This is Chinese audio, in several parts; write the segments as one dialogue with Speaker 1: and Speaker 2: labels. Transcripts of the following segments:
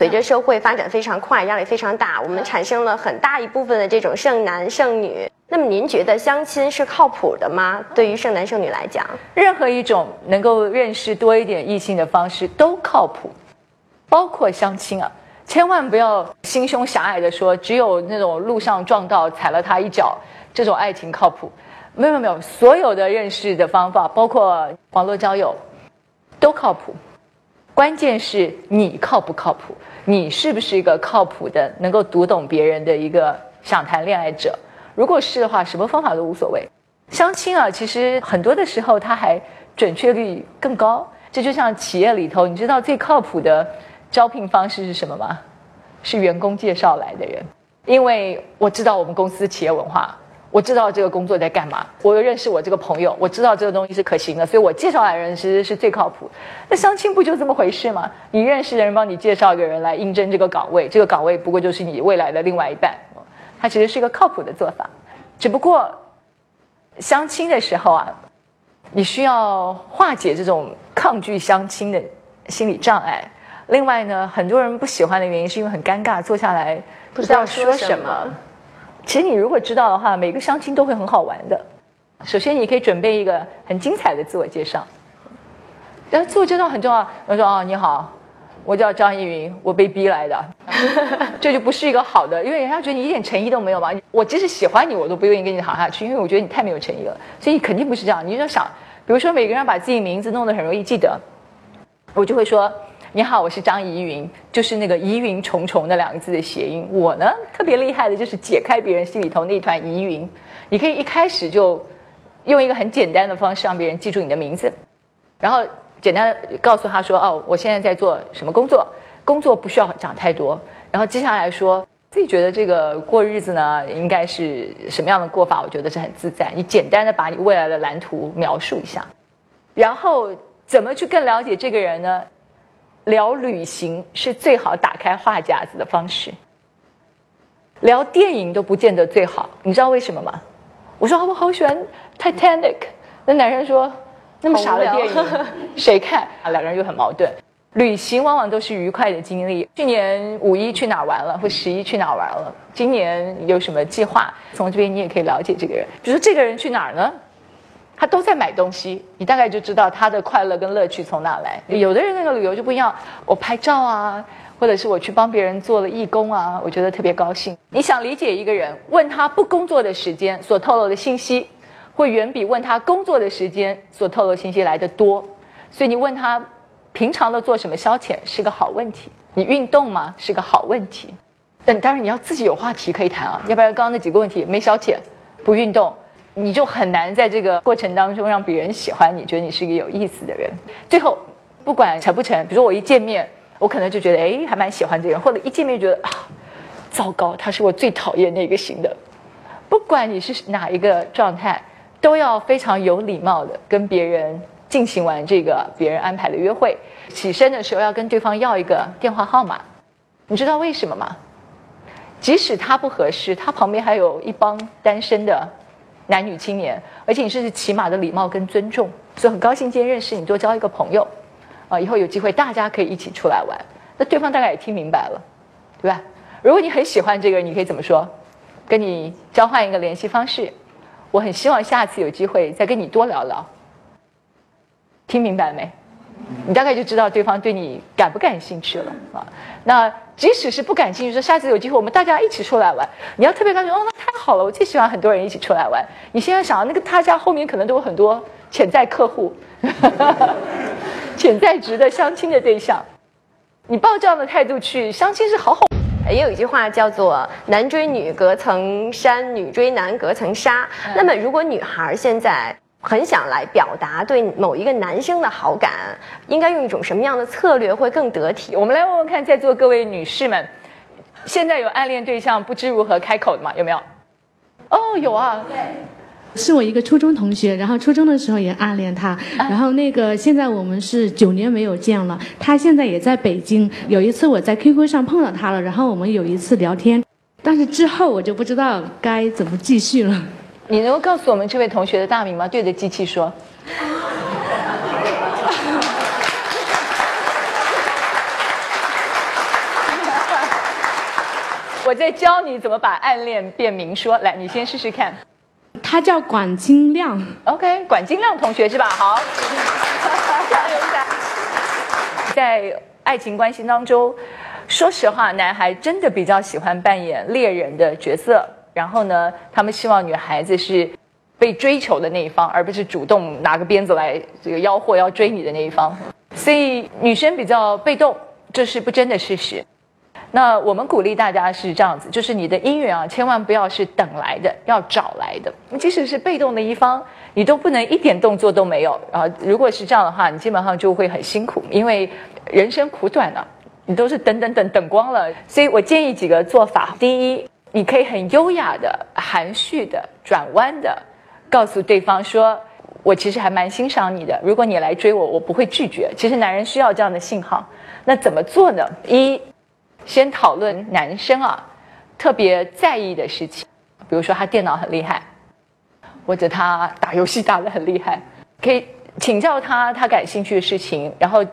Speaker 1: 随着社会发展非常快，压力非常大，我们产生了很大一部分的这种剩男剩女。那么您觉得相亲是靠谱的吗？对于剩男剩女来讲，
Speaker 2: 任何一种能够认识多一点异性的方式都靠谱，包括相亲啊。千万不要心胸狭隘的说，只有那种路上撞到踩了他一脚，这种爱情靠谱。没有没有，所有的认识的方法，包括网络交友，都靠谱。关键是你靠不靠谱，你是不是一个靠谱的、能够读懂别人的一个想谈恋爱者？如果是的话，什么方法都无所谓。相亲啊，其实很多的时候它还准确率更高。这就像企业里头，你知道最靠谱的。招聘方式是什么吗？是员工介绍来的人，因为我知道我们公司企业文化，我知道这个工作在干嘛，我又认识我这个朋友，我知道这个东西是可行的，所以我介绍来的人其实是最靠谱。那相亲不就这么回事吗？你认识的人帮你介绍一个人来应征这个岗位，这个岗位不过就是你未来的另外一半，它其实是一个靠谱的做法。只不过相亲的时候啊，你需要化解这种抗拒相亲的心理障碍。另外呢，很多人不喜欢的原因是因为很尴尬，坐下来
Speaker 1: 不知道说什么。
Speaker 2: 其实你如果知道的话，每个相亲都会很好玩的。首先，你可以准备一个很精彩的自我介绍。然后自我介绍很重要。我说：“哦，你好，我叫张依云，我被逼来的。”这就不是一个好的，因为人家觉得你一点诚意都没有嘛。我即使喜欢你，我都不愿意跟你好下去，因为我觉得你太没有诚意了。所以你肯定不是这样。你就想，比如说每个人把自己名字弄得很容易记得，我就会说。你好，我是张怡云，就是那个疑云重重的两个字的谐音。我呢特别厉害的就是解开别人心里头那团疑云。你可以一开始就用一个很简单的方式让别人记住你的名字，然后简单告诉他说：“哦，我现在在做什么工作？工作不需要讲太多。然后接下来说自己觉得这个过日子呢，应该是什么样的过法？我觉得是很自在。你简单的把你未来的蓝图描述一下，然后怎么去更了解这个人呢？”聊旅行是最好打开话匣子的方式。聊电影都不见得最好，你知道为什么吗？我说我好喜欢 Titanic，那男生说那么傻的电影谁看啊？两个人就很矛盾。旅行往往都是愉快的经历。去年五一去哪玩了，或十一去哪玩了？今年有什么计划？从这边你也可以了解这个人。比如说这个人去哪儿呢？他都在买东西，你大概就知道他的快乐跟乐趣从哪来。有的人那个旅游就不一样，我拍照啊，或者是我去帮别人做了义工啊，我觉得特别高兴。你想理解一个人，问他不工作的时间所透露的信息，会远比问他工作的时间所透露信息来的多。所以你问他平常都做什么消遣是个好问题，你运动吗是个好问题。但当然你要自己有话题可以谈啊，要不然刚刚那几个问题没消遣，不运动。你就很难在这个过程当中让别人喜欢你，觉得你是一个有意思的人。最后，不管成不成，比如说我一见面，我可能就觉得哎，还蛮喜欢这个人，或者一见面觉得啊，糟糕，他是我最讨厌那个型的。不管你是哪一个状态，都要非常有礼貌的跟别人进行完这个别人安排的约会。起身的时候要跟对方要一个电话号码，你知道为什么吗？即使他不合适，他旁边还有一帮单身的。男女青年，而且你是起码的礼貌跟尊重，所以很高兴今天认识你，多交一个朋友，啊，以后有机会大家可以一起出来玩。那对方大概也听明白了，对吧？如果你很喜欢这个人，你可以怎么说？跟你交换一个联系方式，我很希望下次有机会再跟你多聊聊。听明白没？你大概就知道对方对你感不感兴趣了啊。那即使是不感兴趣，说下次有机会我们大家一起出来玩，你要特别高兴哦，那太好了，我最喜欢很多人一起出来玩。你现在想，那个他家后面可能都有很多潜在客户，潜在值得相亲的对象。你抱这样的态度去相亲是好好。
Speaker 1: 也有一句话叫做“男追女隔层山，女追男隔层纱”。那么如果女孩现在，很想来表达对某一个男生的好感，应该用一种什么样的策略会更得体？
Speaker 2: 我们来问问看，在座各位女士们，现在有暗恋对象不知如何开口的吗？有没有？哦，有啊。对，
Speaker 3: 是我一个初中同学，然后初中的时候也暗恋他，然后那个现在我们是九年没有见了，他现在也在北京。有一次我在 QQ 上碰到他了，然后我们有一次聊天，但是之后我就不知道该怎么继续了。
Speaker 2: 你能够告诉我们这位同学的大名吗？对着机器说。我在教你怎么把暗恋变明说。来，你先试试看。
Speaker 3: 他叫管金亮。
Speaker 2: OK，管金亮同学是吧？好，加油一下。在爱情关系当中，说实话，男孩真的比较喜欢扮演猎人的角色。然后呢，他们希望女孩子是被追求的那一方，而不是主动拿个鞭子来这个吆喝要追你的那一方。所以女生比较被动，这是不争的事实。那我们鼓励大家是这样子，就是你的姻缘啊，千万不要是等来的，要找来的。即使是被动的一方，你都不能一点动作都没有啊。如果是这样的话，你基本上就会很辛苦，因为人生苦短啊，你都是等等等等光了。所以我建议几个做法：第一，你可以很优雅的、含蓄的、转弯的，告诉对方说：“我其实还蛮欣赏你的，如果你来追我，我不会拒绝。”其实男人需要这样的信号。那怎么做呢？一先讨论男生啊特别在意的事情，比如说他电脑很厉害，或者他打游戏打得很厉害，可以请教他他感兴趣的事情，然后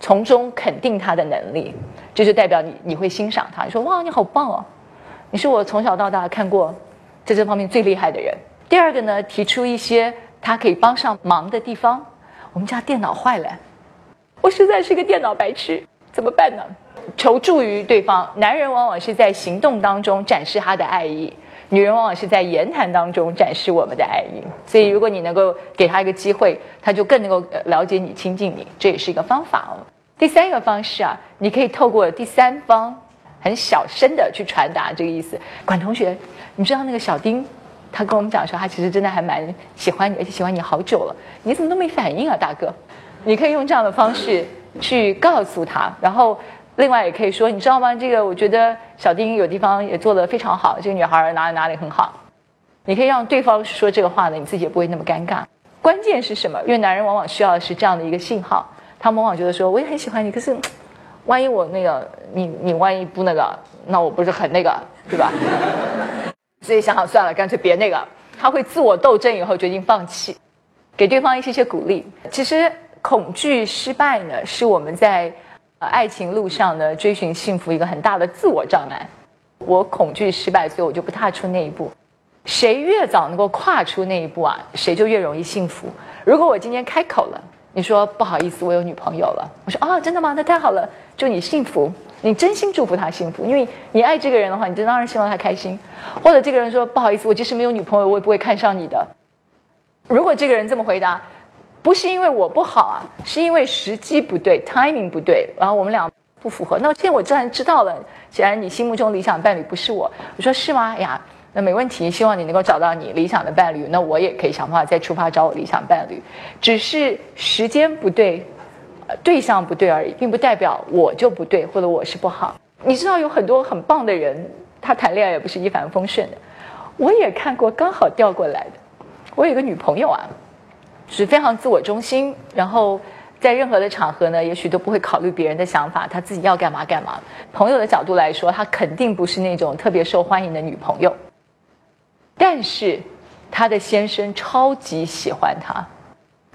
Speaker 2: 从中肯定他的能力，这就代表你你会欣赏他。你说哇你好棒哦，你是我从小到大看过在这方面最厉害的人。第二个呢，提出一些他可以帮上忙的地方。我们家电脑坏了，我实在是个电脑白痴，怎么办呢？求助于对方，男人往往是在行动当中展示他的爱意，女人往往是在言谈当中展示我们的爱意。所以，如果你能够给他一个机会，他就更能够了解你、亲近你，这也是一个方法哦。第三个方式啊，你可以透过第三方很小声的去传达这个意思。管同学，你知道那个小丁，他跟我们讲说，他其实真的还蛮喜欢你，而且喜欢你好久了。你怎么都没反应啊，大哥？你可以用这样的方式去告诉他，然后。另外也可以说，你知道吗？这个我觉得小丁有地方也做得非常好，这个女孩哪里哪里很好。你可以让对方说这个话呢，你自己也不会那么尴尬。关键是什么？因为男人往往需要的是这样的一个信号，他往往觉得说我也很喜欢你，可是万一我那个你你万一不那个，那我不是很那个，对吧？所以想想算了，干脆别那个。他会自我斗争以后决定放弃，给对方一些些鼓励。其实恐惧失败呢，是我们在。爱情路上呢，追寻幸福一个很大的自我障碍。我恐惧失败，所以我就不踏出那一步。谁越早能够跨出那一步啊，谁就越容易幸福。如果我今天开口了，你说不好意思，我有女朋友了，我说啊，真的吗？那太好了，祝你幸福。你真心祝福他幸福，因为你爱这个人的话，你就当然希望他开心。或者这个人说不好意思，我即使没有女朋友，我也不会看上你的。如果这个人这么回答。不是因为我不好啊，是因为时机不对，timing 不对，然后我们俩不符合。那现在我既然知道了，既然你心目中理想伴侣不是我。我说是吗？呀，那没问题，希望你能够找到你理想的伴侣。那我也可以想办法再出发找我理想伴侣，只是时间不对，对象不对而已，并不代表我就不对或者我是不好。你知道有很多很棒的人，他谈恋爱也不是一帆风顺的。我也看过刚好调过来的，我有个女朋友啊。是非常自我中心，然后在任何的场合呢，也许都不会考虑别人的想法，他自己要干嘛干嘛。朋友的角度来说，他肯定不是那种特别受欢迎的女朋友。但是，他的先生超级喜欢他，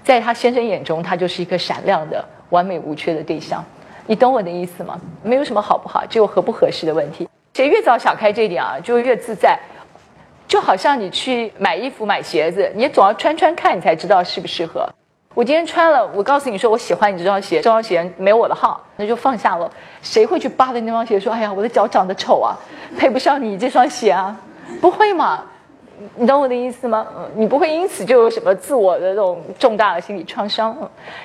Speaker 2: 在他先生眼中，他就是一个闪亮的、完美无缺的对象。你懂我的意思吗？没有什么好不好，只有合不合适的问题。谁越早想开这一点啊，就越自在。就好像你去买衣服、买鞋子，你总要穿穿看，你才知道适不适合。我今天穿了，我告诉你说我喜欢你这双鞋，这双鞋没我的号，那就放下了。谁会去扒的那双鞋说：“哎呀，我的脚长得丑啊，配不上你这双鞋啊？”不会嘛？你懂我的意思吗？嗯你不会因此就有什么自我的这种重大的心理创伤。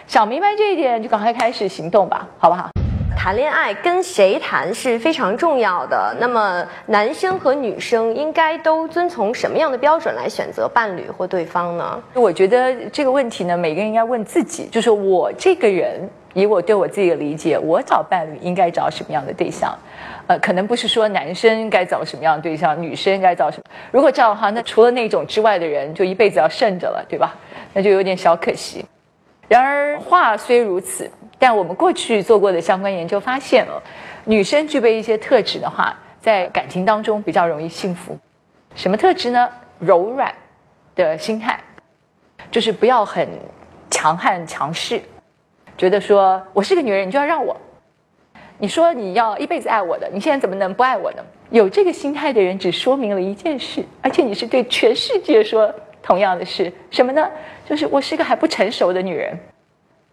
Speaker 2: 想明白这一点，就赶快开始行动吧，好不好？
Speaker 1: 谈恋爱跟谁谈是非常重要的。那么，男生和女生应该都遵从什么样的标准来选择伴侣或对方呢？
Speaker 2: 我觉得这个问题呢，每个人应该问自己，就是我这个人，以我对我自己的理解，我找伴侣应该找什么样的对象？呃，可能不是说男生该找什么样的对象，女生该找什么。如果这样的话，那除了那种之外的人，就一辈子要慎着了，对吧？那就有点小可惜。然而话虽如此。但我们过去做过的相关研究发现了，女生具备一些特质的话，在感情当中比较容易幸福。什么特质呢？柔软的心态，就是不要很强悍强势，觉得说我是个女人，你就要让我。你说你要一辈子爱我的，你现在怎么能不爱我呢？有这个心态的人，只说明了一件事，而且你是对全世界说同样的事，什么呢？就是我是一个还不成熟的女人，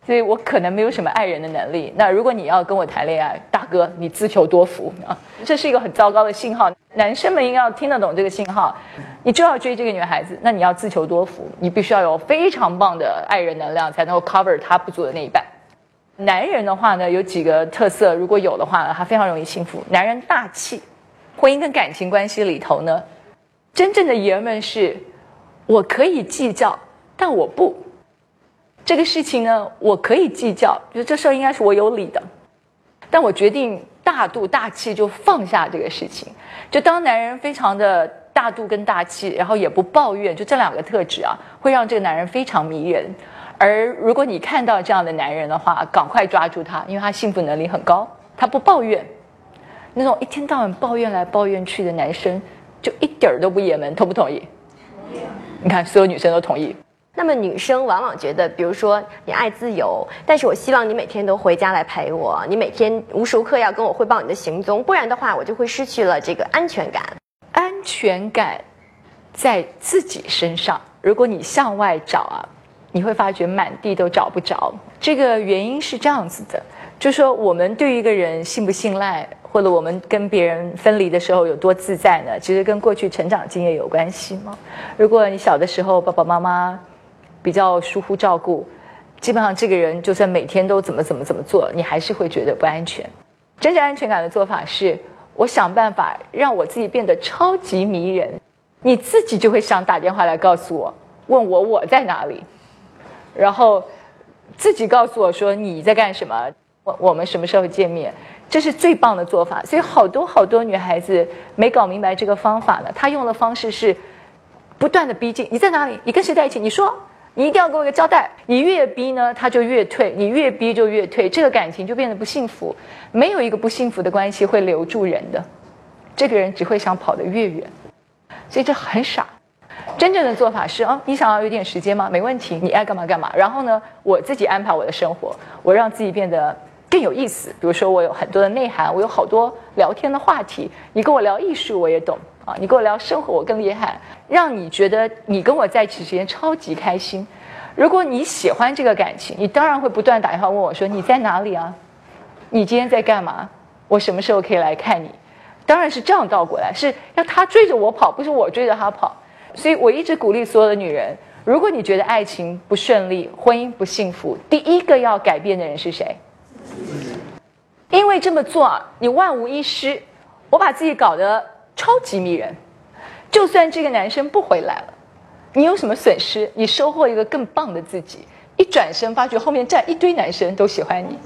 Speaker 2: 所以我可能没有什么爱人的能力。那如果你要跟我谈恋爱，大哥，你自求多福啊！这是一个很糟糕的信号。男生们应该要听得懂这个信号，你就要追这个女孩子，那你要自求多福，你必须要有非常棒的爱人能量，才能够 cover 他不足的那一半。男人的话呢，有几个特色，如果有的话，他非常容易幸福。男人大气。婚姻跟感情关系里头呢，真正的爷们是，我可以计较，但我不。这个事情呢，我可以计较，就这事儿应该是我有理的，但我决定大度大气，就放下这个事情。就当男人非常的大度跟大气，然后也不抱怨，就这两个特质啊，会让这个男人非常迷人。而如果你看到这样的男人的话，赶快抓住他，因为他幸福能力很高，他不抱怨。那种一天到晚抱怨来抱怨去的男生，就一点儿都不爷们，同不同意？你看，所有女生都同意。
Speaker 1: 那么女生往往觉得，比如说你爱自由，但是我希望你每天都回家来陪我，你每天无时无刻要跟我汇报你的行踪，不然的话，我就会失去了这个安全感。
Speaker 2: 安全感在自己身上，如果你向外找啊，你会发觉满地都找不着。这个原因是这样子的，就说我们对一个人信不信赖。或者我们跟别人分离的时候有多自在呢？其实跟过去成长经验有关系吗？如果你小的时候爸爸妈妈比较疏忽照顾，基本上这个人就算每天都怎么怎么怎么做，你还是会觉得不安全。真正安全感的做法是，我想办法让我自己变得超级迷人，你自己就会想打电话来告诉我，问我我在哪里，然后自己告诉我说你在干什么，我我们什么时候见面。这是最棒的做法，所以好多好多女孩子没搞明白这个方法呢。她用的方式是不断的逼近，你在哪里？你跟谁在一起？你说，你一定要给我一个交代。你越逼呢，他就越退；你越逼就越退，这个感情就变得不幸福。没有一个不幸福的关系会留住人的，这个人只会想跑得越远。所以这很傻。真正的做法是啊，你想要有点时间吗？没问题，你爱干嘛干嘛。然后呢，我自己安排我的生活，我让自己变得。更有意思，比如说我有很多的内涵，我有好多聊天的话题。你跟我聊艺术，我也懂啊；你跟我聊生活，我更厉害，让你觉得你跟我在一起时间超级开心。如果你喜欢这个感情，你当然会不断打电话问我说：“你在哪里啊？你今天在干嘛？我什么时候可以来看你？”当然是这样倒过来，是要他追着我跑，不是我追着他跑。所以我一直鼓励所有的女人：如果你觉得爱情不顺利，婚姻不幸福，第一个要改变的人是谁？因为这么做，你万无一失。我把自己搞得超级迷人，就算这个男生不回来了，你有什么损失？你收获一个更棒的自己。一转身，发觉后面站一堆男生都喜欢你，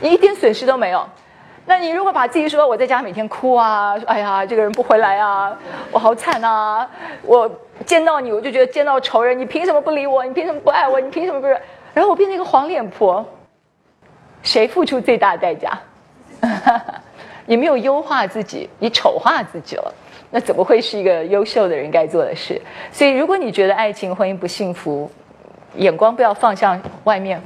Speaker 2: 你一点损失都没有。那你如果把自己说我在家每天哭啊，哎呀，这个人不回来啊，我好惨啊！我见到你我就觉得见到仇人，你凭什么不理我？你凭什么不爱我？你凭什么不是？然后我变成一个黄脸婆。谁付出最大的代价？你没有优化自己，你丑化自己了，那怎么会是一个优秀的人该做的事？所以，如果你觉得爱情婚姻不幸福，眼光不要放向外面，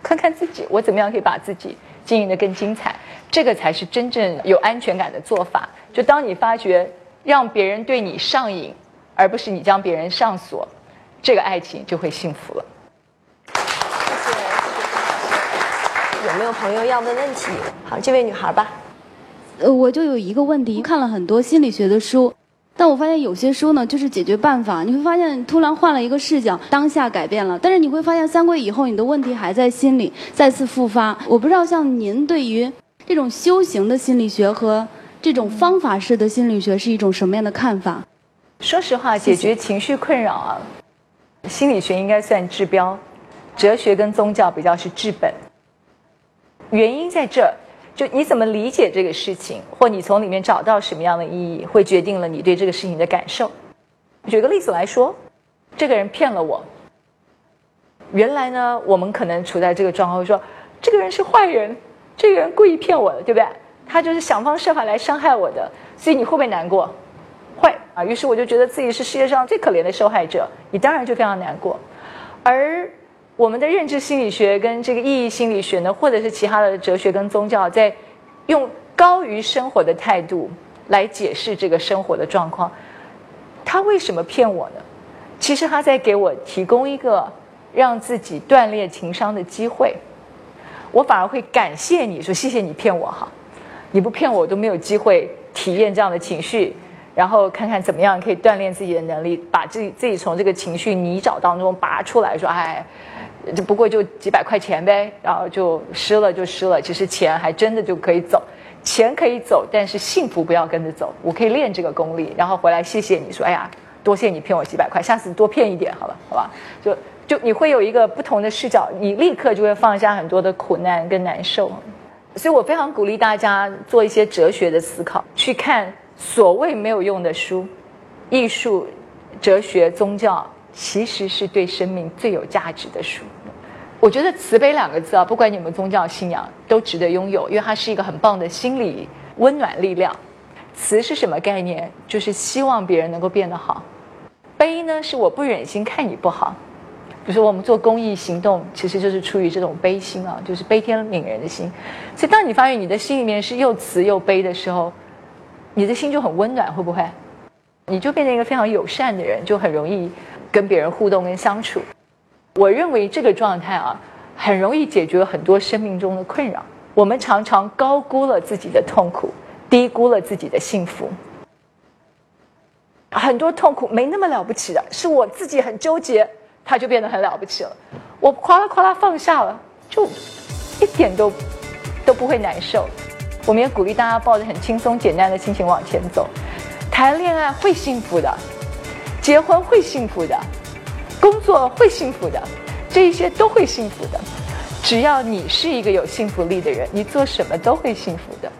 Speaker 2: 看看自己，我怎么样可以把自己经营的更精彩？这个才是真正有安全感的做法。就当你发觉让别人对你上瘾，而不是你将别人上锁，这个爱情就会幸福了。
Speaker 1: 谢谢有没有朋友要问问题？好，这位女孩吧。
Speaker 4: 呃，我就有一个问题，看了很多心理学的书，但我发现有些书呢，就是解决办法。你会发现突然换了一个视角，当下改变了，但是你会发现三个月以后，你的问题还在心里再次复发。我不知道像您对于这种修行的心理学和这种方法式的心理学是一种什么样的看法？
Speaker 2: 说实话，解决情绪困扰啊，心理学应该算治标，哲学跟宗教比较是治本。原因在这，就你怎么理解这个事情，或你从里面找到什么样的意义，会决定了你对这个事情的感受。举个例子来说，这个人骗了我。原来呢，我们可能处在这个状况，说这个人是坏人，这个人故意骗我的，对不对？他就是想方设法来伤害我的，所以你会不会难过？会啊。于是我就觉得自己是世界上最可怜的受害者，你当然就非常难过，而。我们的认知心理学跟这个意义心理学呢，或者是其他的哲学跟宗教，在用高于生活的态度来解释这个生活的状况。他为什么骗我呢？其实他在给我提供一个让自己锻炼情商的机会。我反而会感谢你说谢谢你骗我哈，你不骗我都没有机会体验这样的情绪，然后看看怎么样可以锻炼自己的能力，把自己自己从这个情绪泥沼当中拔出来。说哎，这不过就几百块钱呗，然后就失了就失了。其实钱还真的就可以走。钱可以走，但是幸福不要跟着走。我可以练这个功力，然后回来谢谢你说，哎呀，多谢你骗我几百块，下次多骗一点，好了，好吧？就就你会有一个不同的视角，你立刻就会放下很多的苦难跟难受。所以我非常鼓励大家做一些哲学的思考，去看所谓没有用的书，艺术、哲学、宗教，其实是对生命最有价值的书。我觉得慈悲两个字啊，不管你们宗教信仰，都值得拥有，因为它是一个很棒的心理温暖力量。慈是什么概念？就是希望别人能够变得好。悲呢，是我不忍心看你不好。比如说我们做公益行动，其实就是出于这种悲心啊，就是悲天悯人的心。所以当你发现你的心里面是又慈又悲的时候，你的心就很温暖，会不会？你就变成一个非常友善的人，就很容易跟别人互动跟相处。我认为这个状态啊，很容易解决很多生命中的困扰。我们常常高估了自己的痛苦，低估了自己的幸福。很多痛苦没那么了不起的，是我自己很纠结，他就变得很了不起了。我夸啦夸啦放下了，就一点都都不会难受。我们也鼓励大家抱着很轻松简单的心情往前走。谈恋爱会幸福的，结婚会幸福的。工作会幸福的，这一些都会幸福的。只要你是一个有幸福力的人，你做什么都会幸福的。